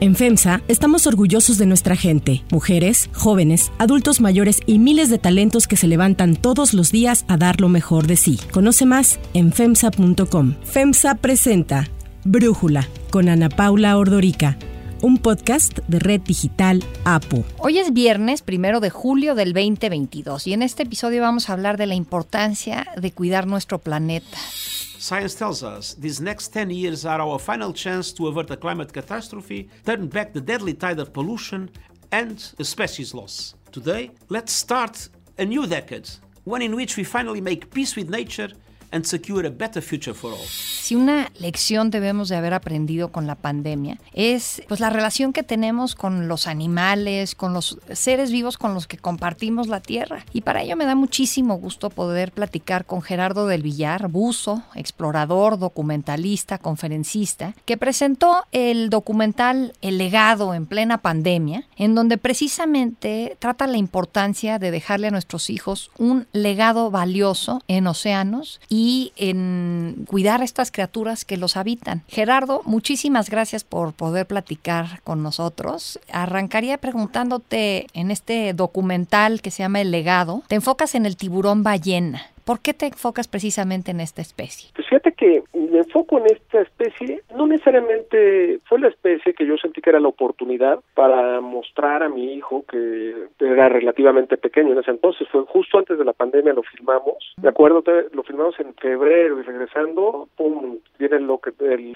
En FEMSA estamos orgullosos de nuestra gente, mujeres, jóvenes, adultos mayores y miles de talentos que se levantan todos los días a dar lo mejor de sí. Conoce más en FEMSA.com. FEMSA presenta Brújula con Ana Paula Ordorica un podcast de Red Digital APU. Hoy es viernes, primero de julio del 2022, y en este episodio vamos a hablar de la importancia de cuidar nuestro planeta. Science tells us these next 10 years are our final chance to avert a climate catastrophe, turn back the deadly tide of pollution, and a species loss. Today, let's start a new decade, one in which we finally make peace with nature and secure a better future for all. Si una lección debemos de haber aprendido con la pandemia es pues la relación que tenemos con los animales, con los seres vivos con los que compartimos la tierra. Y para ello me da muchísimo gusto poder platicar con Gerardo del Villar, buzo, explorador, documentalista, conferencista, que presentó el documental El legado en plena pandemia, en donde precisamente trata la importancia de dejarle a nuestros hijos un legado valioso en océanos y en cuidar estas que los habitan. Gerardo, muchísimas gracias por poder platicar con nosotros. Arrancaría preguntándote en este documental que se llama El legado, te enfocas en el tiburón ballena. ¿Por qué te enfocas precisamente en esta especie? Pues fíjate que me enfoco en esta especie, no necesariamente fue la especie que yo sentí que era la oportunidad para mostrar a mi hijo que era relativamente pequeño en ese entonces, fue justo antes de la pandemia lo filmamos, me acuerdo, lo filmamos en febrero y regresando, pum, viene lo que, el,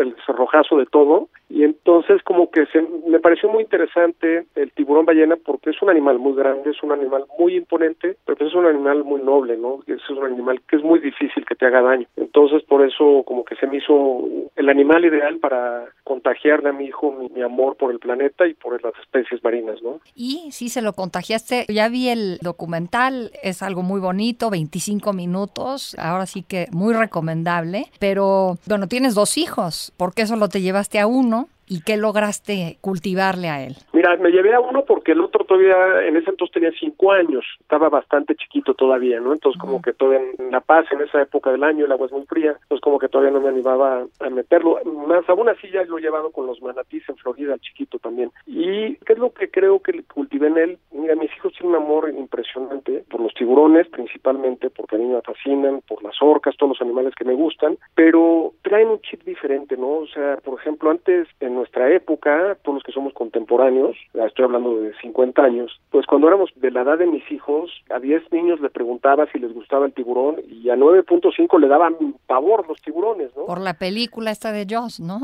el cerrojazo de todo y entonces como que se, me pareció muy interesante el tiburón ballena porque es un animal muy grande, es un animal muy imponente, pero pues es un animal muy noble, ¿no? Es un animal que es muy difícil que te haga daño. Entonces, por eso como que se me hizo el animal ideal para contagiarle a mi hijo mi, amor por el planeta y por las especies marinas, ¿no? Y si se lo contagiaste, ya vi el documental, es algo muy bonito, 25 minutos, ahora sí que muy recomendable, pero bueno, tienes dos hijos, ¿por qué solo te llevaste a uno? ¿Y qué lograste cultivarle a él? Mira, me llevé a uno porque el otro todavía, en ese entonces tenía cinco años, estaba bastante chiquito todavía, ¿no? Entonces como que todavía en La Paz, en esa época del año, el agua es muy fría, entonces como que todavía no me animaba a meterlo. Más aún así ya lo he llevado con los manatís en Florida, al chiquito también. ¿Y qué es lo que creo que cultivé en él? Mira, mis hijos tienen un amor impresionante por los tiburones, principalmente, porque a mí me fascinan, por las orcas, todos los animales que me gustan, pero traen un chip diferente, ¿no? O sea, por ejemplo, antes en nuestra época, todos los que somos contemporáneos, estoy hablando de 50 años, pues cuando éramos de la edad de mis hijos, a 10 niños le preguntaba si les gustaba el tiburón y a 9.5 le daban pavor los tiburones, ¿no? Por la película esta de Joss, ¿no?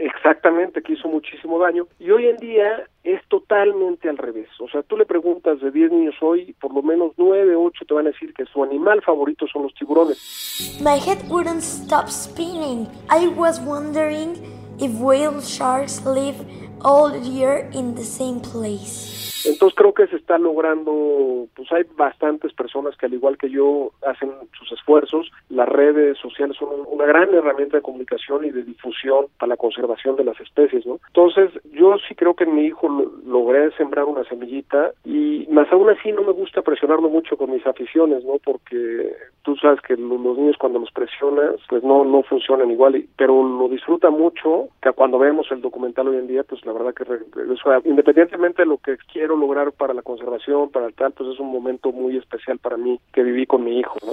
Exactamente, que hizo muchísimo daño. Y hoy en día es totalmente al revés. O sea, tú le preguntas de 10 niños hoy, por lo menos 9, 8 te van a decir que su animal favorito son los tiburones. My head wouldn't stop spinning. I was wondering if whale sharks live all year in the same place. Entonces creo que se está logrando, pues hay bastantes personas que al igual que yo hacen sus esfuerzos. Las redes sociales son una gran herramienta de comunicación y de difusión para la conservación de las especies, ¿no? Entonces yo sí creo que mi hijo logré sembrar una semillita y más aún así no me gusta presionarlo mucho con mis aficiones, ¿no? Porque tú sabes que los niños cuando los presionas pues no no funcionan igual, pero lo disfruta mucho que cuando vemos el documental hoy en día pues la verdad que eso, independientemente de lo que quiero lograr para la conservación, para el tal, pues es un momento muy especial para mí que viví con mi hijo. ¿no?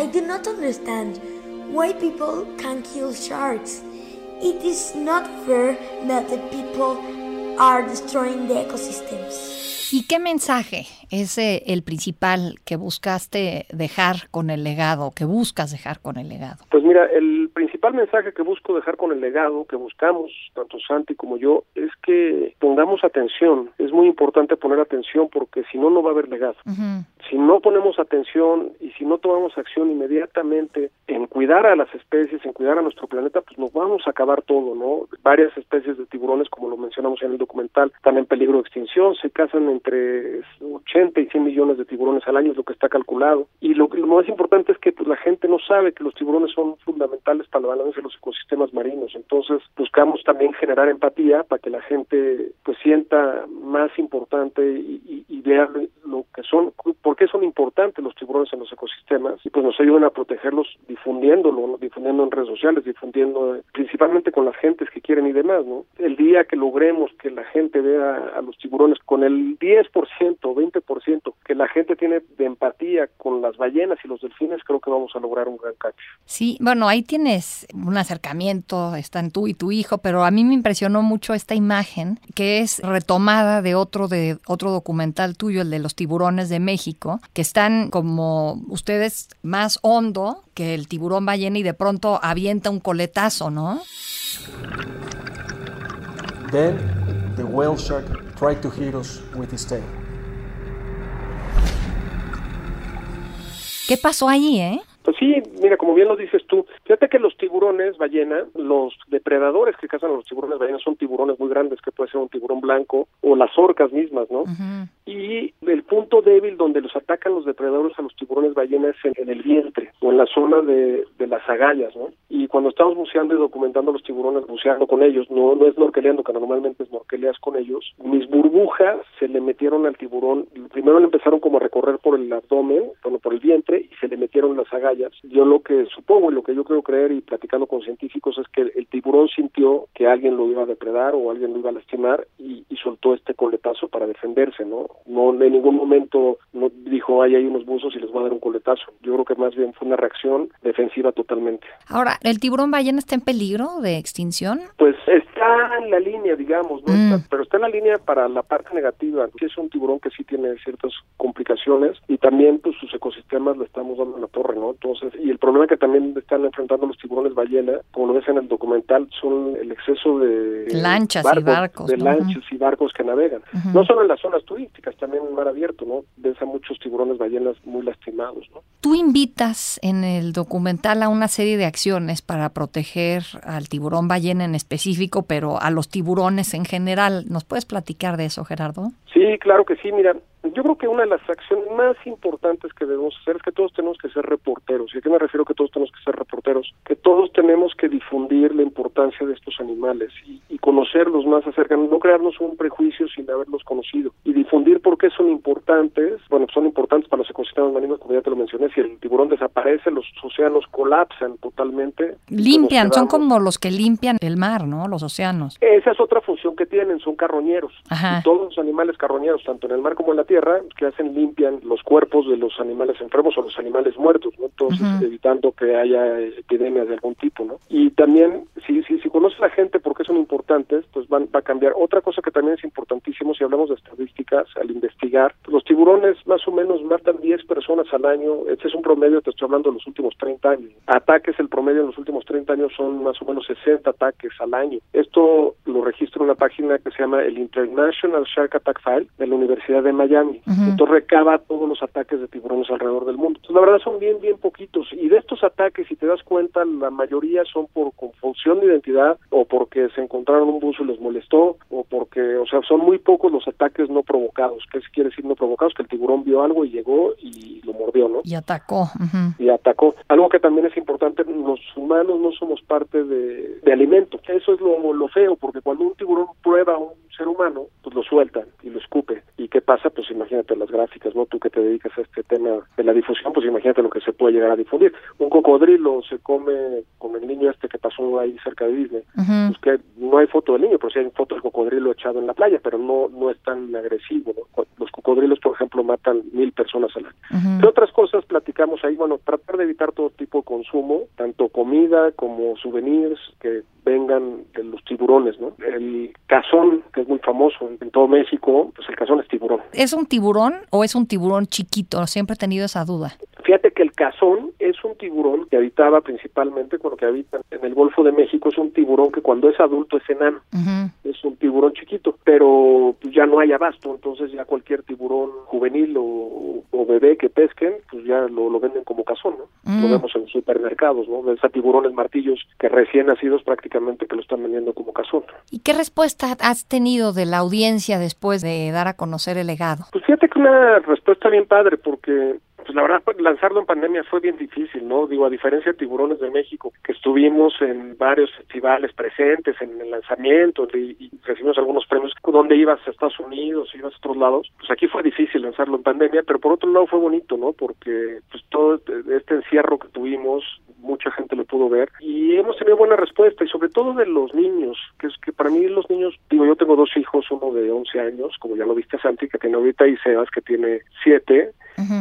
I do not understand why people can kill sharks. It is not fair that the people are destroying the ecosystems. ¿Y qué mensaje es eh, el principal que buscaste dejar con el legado, que buscas dejar con el legado? Pues mira, el principal mensaje que busco dejar con el legado, que buscamos, tanto Santi como yo, es que pongamos atención. Es muy importante poner atención porque si no, no va a haber legado. Si no ponemos atención y si no tomamos acción inmediatamente en cuidar a las especies, en cuidar a nuestro planeta, pues nos vamos a acabar todo, ¿no? Varias especies de tiburones, como lo mencionamos en el documental, están en peligro de extinción, se casan en entre 80 y 100 millones de tiburones al año es lo que está calculado. Y lo, lo más importante es que pues, la gente no sabe que los tiburones son fundamentales para el balance de los ecosistemas marinos. Entonces buscamos también generar empatía para que la gente pues sienta más importante y, y, vea lo que son, por qué son importantes los tiburones en los ecosistemas y pues nos ayudan a protegerlos difundiéndolo, difundiendo en redes sociales, difundiendo eh, principalmente con las gentes que quieren y demás, ¿no? El día que logremos que la gente vea a los tiburones con el 10%, 20% que la gente tiene de empatía con las ballenas y los delfines, creo que vamos a lograr un gran cambio. Sí, bueno, ahí tienes un acercamiento, están tú y tu hijo, pero a mí me impresionó mucho esta imagen que es retomada de otro de otro documental tuyo, el de los tiburones de México, que están como ustedes más hondo que el tiburón ballena y de pronto avienta un coletazo, ¿no? Then the whale shark tried to hit us with his tail. ¿Qué pasó ahí, eh? Pues sí, mira, como bien lo dices tú, fíjate que los tiburones ballena, los depredadores que cazan a los tiburones ballena son tiburones muy grandes, que puede ser un tiburón blanco o las orcas mismas, ¿no? Y el punto débil donde los atacan los depredadores a los tiburones ballena es en, el vientre o en la zona de, de, las agallas, ¿no? Y cuando estamos buceando y documentando los tiburones, buceando con ellos, no, no es norqueleando, que normalmente es norqueleas con ellos, mis burbujas se le metieron al tiburón, primero le empezaron como a recorrer por el abdomen, bueno, por el vientre, y se le metieron las agallas yo lo que supongo y lo que yo creo creer y platicando con científicos es que el, tiburón sintió que alguien lo iba a depredar o alguien lo iba a lastimar y, soltó este coletazo para defenderse, ¿no? No en ningún momento no dijo, ay, hay unos buzos y les voy a dar un coletazo. Yo creo que más bien fue una reacción defensiva totalmente. Ahora, ¿el tiburón ballena está en peligro de extinción? Pues está en la línea, digamos, ¿no? Mm. pero está en la línea para la parte negativa, que es un tiburón que sí tiene ciertas complicaciones y también pues sus ecosistemas le estamos dando la torre, ¿no? Entonces, y el problema que también están enfrentando los tiburones ballena, como lo ves en el documental, son el exceso de lanchas y barcos, de lanchas y barcos que navegan. No solo en las zonas turísticas, también en mar abierto, ¿no? Ves a muchos tiburones ballenas muy lastimados, ¿no? Tú invitas en el documental a una serie de acciones para proteger al tiburón ballena en específico, pero a los tiburones en general. ¿Nos puedes platicar de eso, Gerardo? Sí, claro que sí. Mira, yo creo que una de las acciones más importantes que debemos hacer es que todos tenemos que ser reporteros. ¿Y a qué me refiero que todos tenemos que ser reporteros? Que todos tenemos que difundir la importancia de estos animales y, conocerlos más acerca, no crearnos un prejuicio sin haberlos conocido y difundir por qué son importantes. Bueno, son importantes para los ecosistemas marinos, como ya te lo mencioné. Si el tiburón desaparece, los océanos colapsan totalmente. Limpian, son como los que limpian el mar, ¿no? Los océanos. Esa es otra función que tienen, son carroñeros. Y todos los animales carroñeros, tanto en el mar como en la tierra, que hacen limpian los cuerpos de los animales enfermos o los animales muertos, ¿no? Entonces, evitando que haya epidemias de algún tipo, ¿no? Y también, si, si, si conoce la gente por qué son importantes, pues van, va a cambiar. Otra cosa que también es importantísimo, si hablamos de estadísticas, al investigar, los tiburones más o menos matan 10 personas al año, este es un promedio, te estoy hablando de los últimos 30 años. Ataques, el promedio en los últimos 30 años son más o menos 60 ataques al año. Esto lo registra una página que se llama el International Shark Attack File de la Universidad de Miami entonces recaba todos los ataques de tiburones alrededor del mundo. Entonces, la verdad son bien, bien poquitos. Y de estos ataques, si te das cuenta, la mayoría son por confusión de identidad o porque se encontraron un buzo y les molestó o porque, o sea, son muy pocos los ataques no provocados. ¿Qué quiere decir no provocados? Que el tiburón vio algo y llegó y lo mordió, ¿no? Y atacó. Y atacó. Algo que también es importante, los humanos no somos parte de, de alimento. Eso es lo, lo feo, porque cuando un tiburón prueba a un ser humano, pues lo suelta y lo escupe. ¿Y qué pasa? Pues imagínate las gráficas, ¿no? Tú que te dedicas a este tema de la difusión, pues imagínate lo que se puede llegar a difundir. Un cocodrilo se come con el niño este que pasó ahí cerca de Disney. Pues que no hay foto del niño, pero sí hay foto del cocodrilo echado en la playa, pero no no es tan agresivo, ¿no? Los cocodrilos, por ejemplo, matan mil personas al año. ¿Qué otras cosas platicamos ahí? Bueno, tratar de evitar todo tipo de consumo, tanto comida como souvenirs, que vengan de los tiburones, ¿no? El cazón, que es muy famoso en, todo México, pues el cazón es tiburón. ¿Es un tiburón o es un tiburón chiquito? Siempre he tenido esa duda. Fíjate que el cazón es un tiburón que habitaba principalmente, lo que habita en el Golfo de México, es un tiburón que cuando es adulto es enano, es un tiburón chiquito, pero ya no hay abasto, entonces ya cualquier tiburón juvenil o, bebé que pesquen, pues ya lo, lo venden como cazón, ¿no? Lo vemos en supermercados, ¿no? Ves a tiburones martillos que recién nacidos prácticamente que lo están vendiendo como cazón. ¿Y qué respuesta has tenido de la audiencia después de dar a conocer el legado? Pues fíjate que una respuesta bien padre, porque pues la verdad, pues, lanzarlo en pandemia fue bien difícil, ¿no? Digo, a diferencia de Tiburones de México, que estuvimos en varios festivales presentes en el lanzamiento y, recibimos algunos premios, donde ibas a Estados Unidos, ibas a otros lados, pues aquí fue difícil lanzarlo en pandemia, pero por otro lado fue bonito, ¿no? Porque pues todo este encierro que tuvimos, mucha gente lo pudo ver y hemos tenido buena respuesta y sobre todo de los niños, que es que para mí los niños, digo, yo tengo dos hijos, uno de 11 años, como ya lo viste Santi, que tiene ahorita, y Sebas, que tiene 7,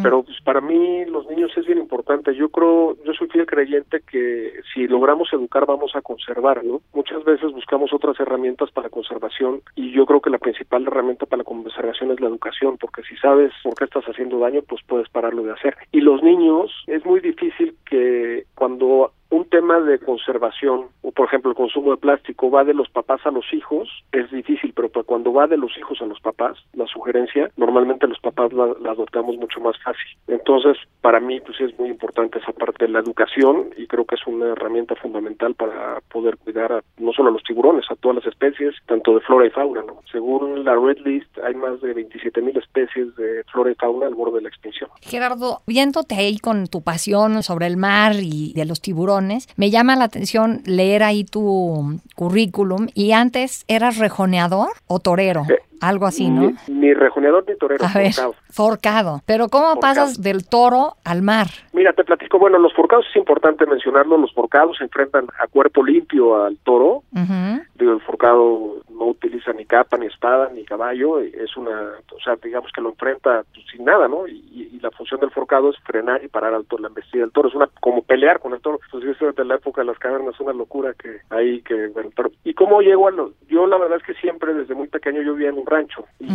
pero pues para mí los niños es bien importante. Yo creo, yo soy fiel creyente que si logramos educar vamos a conservar, ¿no? Muchas veces buscamos otras herramientas para conservación y yo creo que la principal herramienta para la conservación es la educación, porque si sabes por qué estás haciendo daño, pues puedes pararlo de hacer. Y los niños es muy difícil que cuando un tema de conservación, o por ejemplo el consumo de plástico, va de los papás a los hijos, es difícil, pero pues cuando va de los hijos a los papás, la sugerencia, normalmente los papás la, adoptamos mucho más fácil. Entonces, para mí, pues es muy importante esa parte de la educación y creo que es una herramienta fundamental para poder cuidar a, no solo a los tiburones, a todas las especies, tanto de flora y fauna. Según la Red List, hay más de 27 mil especies de flora y fauna al borde de la extinción. Gerardo, viéndote ahí con tu pasión sobre el mar y de los tiburones, me llama la atención leer ahí tu currículum y antes eras rejoneador o torero. Algo así, ¿no? Ni, rejoneador ni torero, forcado. forcado. Pero ¿cómo pasas del toro al mar? Mira, te platico, bueno, los forcados es importante mencionarlo, los forcados se enfrentan a cuerpo limpio al toro. Digo, el forcado no utiliza ni capa, ni espada, ni caballo, es una, o sea, digamos que lo enfrenta sin nada, ¿no? Y, la función del forcado es frenar y parar al toro, la embestida del toro, es una, como pelear con el toro. Pues eso de la época de las cavernas, una locura que hay que, pero, ¿y cómo llego a lo, yo la verdad es que siempre desde muy pequeño yo vivía en un rancho y,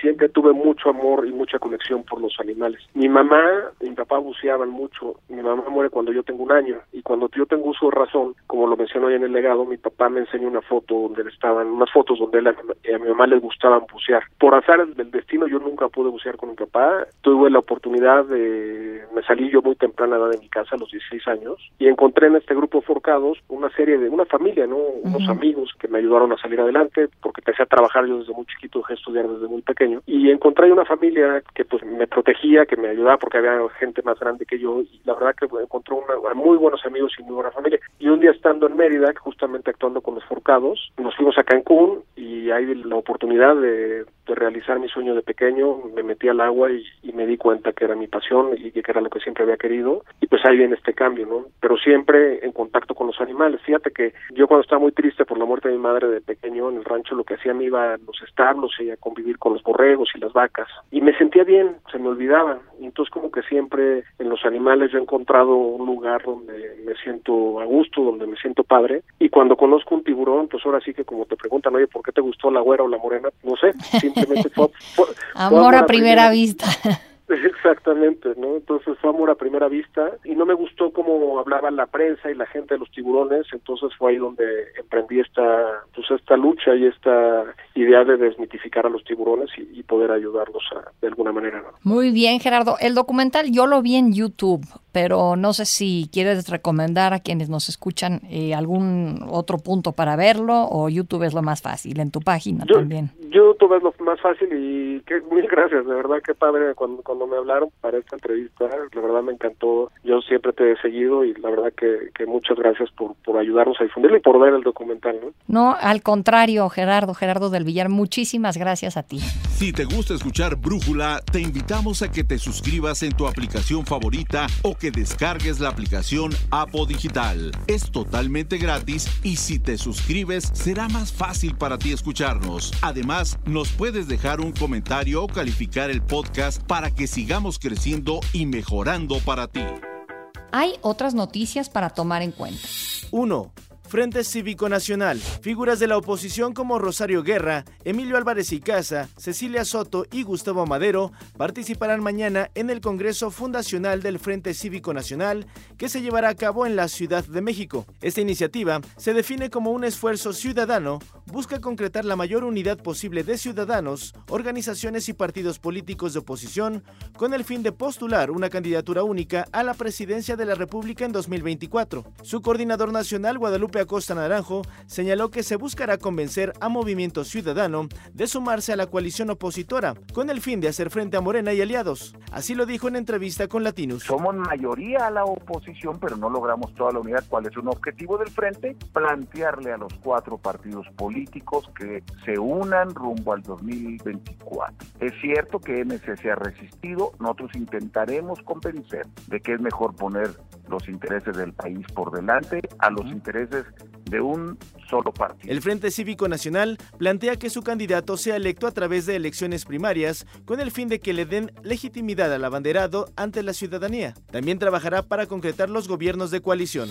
siempre tuve mucho amor y mucha conexión por los animales. Mi mamá y mi papá buceaban mucho. Mi mamá muere cuando yo tengo un año y cuando yo tengo uso de razón, como lo menciono hoy en el legado, mi papá me enseñó una foto donde estaban, unas fotos donde a mi mamá les gustaban bucear. Por azar del destino yo nunca pude bucear con mi papá. Tuve la oportunidad de, me salí yo muy temprana edad de mi casa, a los 16 años, y encontré en este grupo Forcados una serie de, una familia, ¿no? Unos amigos que me ayudaron a salir adelante porque empecé a trabajar yo desde muy chiquito, dejé estudiar desde muy pequeño y encontré una familia que pues me protegía, que me ayudaba porque había gente más grande que yo y la verdad que encontré una, muy buenos amigos y muy buena familia. Y un día estando en Mérida, justamente actuando con los Forcados, nos fuimos a Cancún y hay la oportunidad de, realizar mi sueño de pequeño, me metí al agua y, me di cuenta que era mi pasión y que era lo que siempre había querido y pues ahí viene este cambio, ¿no? Pero siempre en contacto con los animales. Fíjate que yo cuando estaba muy triste por la muerte de mi madre de pequeño en el rancho lo que hacía me iba a los establos y a convivir con los borregos y las vacas y me sentía bien, se me olvidaba. Y entonces como que siempre en los animales yo he encontrado un lugar donde me siento a gusto, donde me siento padre y cuando conozco un tiburón, pues ahora sí que como te preguntan, oye, ¿por qué te gustó la güera o la morena? No sé, simplemente fue, amor, a primera vista. Exactamente, ¿no? Entonces fue amor a primera vista y no me gustó cómo hablaba la prensa y la gente de los tiburones, entonces fue ahí donde emprendí esta, pues esta lucha y esta idea de desmitificar a los tiburones y, poder ayudarlos de alguna manera. Muy bien, Gerardo. El documental yo lo vi en YouTube, pero no sé si quieres recomendar a quienes nos escuchan eh, algún otro punto para verlo o YouTube es lo más fácil, en tu página también. YouTube es lo más fácil y que, mil gracias, de verdad que padre cuando cuando me hablaron para esta entrevista, la verdad me encantó. Yo siempre te he seguido y la verdad que, que muchas gracias por, por ayudarnos a difundirlo y por ver el documental. ¿no? no, al contrario, Gerardo, Gerardo del Villar, muchísimas gracias a ti. Si te gusta escuchar Brújula, te invitamos a que te suscribas en tu aplicación favorita o que descargues la aplicación Apo Digital. Es totalmente gratis y si te suscribes será más fácil para ti escucharnos. Además, nos puedes dejar un comentario o calificar el podcast para que sigamos creciendo y mejorando para ti. Hay otras noticias para tomar en cuenta. 1. Frente Cívico Nacional. Figuras de la oposición como Rosario Guerra, Emilio Álvarez y Casa, Cecilia Soto y Gustavo Madero participarán mañana en el Congreso Fundacional del Frente Cívico Nacional que se llevará a cabo en la Ciudad de México. Esta iniciativa se define como un esfuerzo ciudadano busca concretar la mayor unidad posible de ciudadanos, organizaciones y partidos políticos de oposición con el fin de postular una candidatura única a la presidencia de la República en 2024. Su coordinador nacional, Guadalupe Acosta Naranjo, señaló que se buscará convencer a Movimiento Ciudadano de sumarse a la coalición opositora con el fin de hacer frente a Morena y aliados. Así lo dijo en entrevista con Latinus. Somos mayoría a la oposición, pero no logramos toda la unidad. ¿Cuál es un objetivo del frente? Plantearle a los cuatro partidos políticos que se unan rumbo al 2024. Es cierto que MC se ha resistido, nosotros intentaremos convencer de que es mejor poner los intereses del país por delante a los intereses de un solo partido. El Frente Cívico Nacional plantea que su candidato sea electo a través de elecciones primarias con el fin de que le den legitimidad al abanderado ante la ciudadanía. También trabajará para concretar los gobiernos de coalición.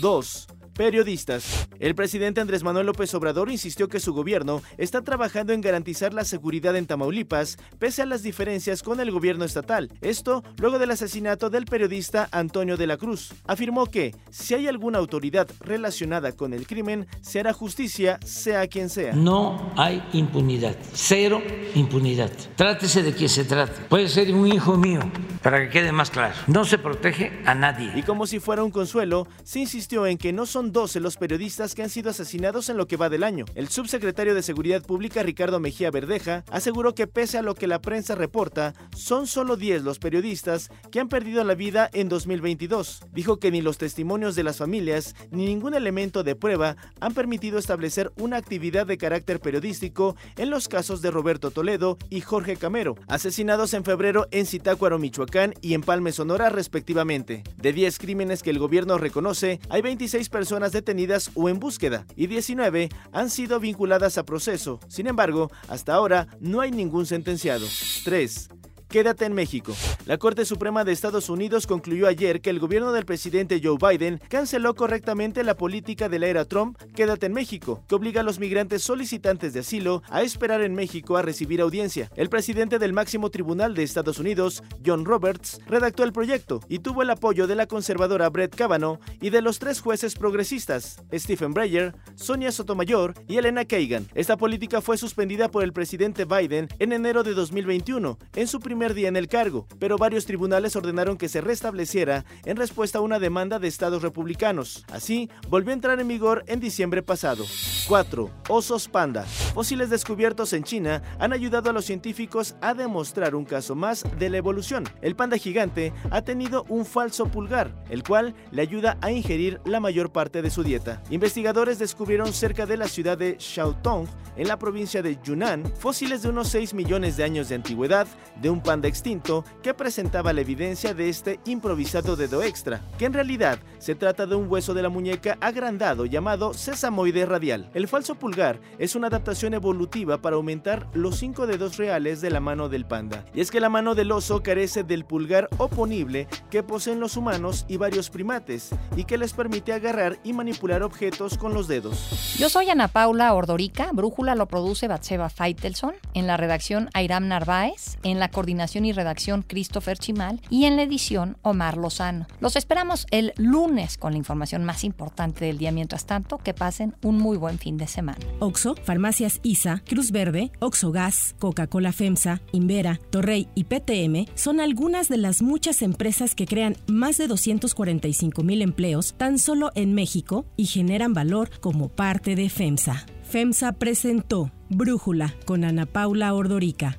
2 periodistas. El presidente Andrés Manuel López Obrador insistió que su gobierno está trabajando en garantizar la seguridad en Tamaulipas, pese a las diferencias con el gobierno estatal. Esto luego del asesinato del periodista Antonio de la Cruz. Afirmó que, si hay alguna autoridad relacionada con el crimen, se hará justicia, sea quien sea. No hay impunidad, cero impunidad. Trátese de quien se trate. Puede ser un hijo mío, para que quede más claro. No se protege a nadie. Y como si fuera un consuelo, se insistió en que no son 12 los periodistas que han sido asesinados en lo que va del año. El subsecretario de Seguridad Pública, Ricardo Mejía Verdeja, aseguró que pese a lo que la prensa reporta, son solo 10 los periodistas que han perdido la vida en 2022. Dijo que ni los testimonios de las familias ni ningún elemento de prueba han permitido establecer una actividad de carácter periodístico en los casos de Roberto Toledo y Jorge Camero, asesinados en febrero en Zitácuaro, Michoacán y en Palme, Sonora, respectivamente. De 10 crímenes que el gobierno reconoce, hay 26 personas detenidas o en búsqueda y 19 han sido vinculadas a proceso. Sin embargo, hasta ahora no hay ningún sentenciado. 3. Quédate en México. La Corte Suprema de Estados Unidos concluyó ayer que el gobierno del presidente Joe Biden canceló correctamente la política de la era Trump, Quédate en México, que obliga a los migrantes solicitantes de asilo a esperar en México a recibir audiencia. El presidente del máximo tribunal de Estados Unidos, John Roberts, redactó el proyecto y tuvo el apoyo de la conservadora Brett Kavanaugh y de los tres jueces progresistas, Stephen Breyer, Sonia Sotomayor y Elena Kagan. Esta política fue suspendida por el presidente Biden en enero de 2021, en su primer día en el cargo, pero varios tribunales ordenaron que se restableciera en respuesta a una demanda de estados republicanos. Así, volvió a entrar en vigor en diciembre pasado. 4. Osos panda. Fósiles descubiertos en China han ayudado a los científicos a demostrar un caso más de la evolución. El panda gigante ha tenido un falso pulgar, el cual le ayuda a ingerir la mayor parte de su dieta. Investigadores descubrieron cerca de la ciudad de Shaotong, en la provincia de Yunnan, fósiles de unos 6 millones de años de antigüedad de un panda extinto que presentaba la evidencia de este improvisado dedo extra, que en realidad se trata de un hueso de la muñeca agrandado llamado sesamoide radial. El falso pulgar es una adaptación evolutiva para aumentar los cinco dedos reales de la mano del panda. Y es que la mano del oso carece del pulgar oponible que poseen los humanos y varios primates, y que les permite agarrar y manipular objetos con los dedos. Yo soy Ana Paula Ordorica, Brújula lo produce Batseba Feitelson, en la redacción Airam Narváez, en la y redacción Christopher Chimal y en la edición Omar Lozano. Los esperamos el lunes con la información más importante del día. Mientras tanto, que pasen un muy buen fin de semana. Oxo, Farmacias ISA, Cruz Verde, Oxo Gas, Coca-Cola FEMSA, Invera, Torrey y PTM son algunas de las muchas empresas que crean más de 245 mil empleos tan solo en México y generan valor como parte de FEMSA. FEMSA presentó Brújula con Ana Paula Ordorica